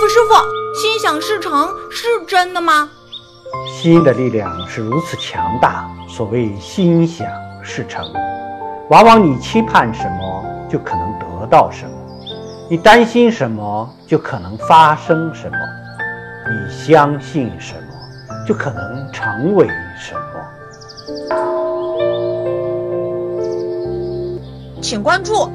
傅，师傅，心想事成是真的吗？心的力量是如此强大，所谓心想事成，往往你期盼什么，就可能得到什么；你担心什么，就可能发生什么；你相信什么，就可能成为什么。请关注。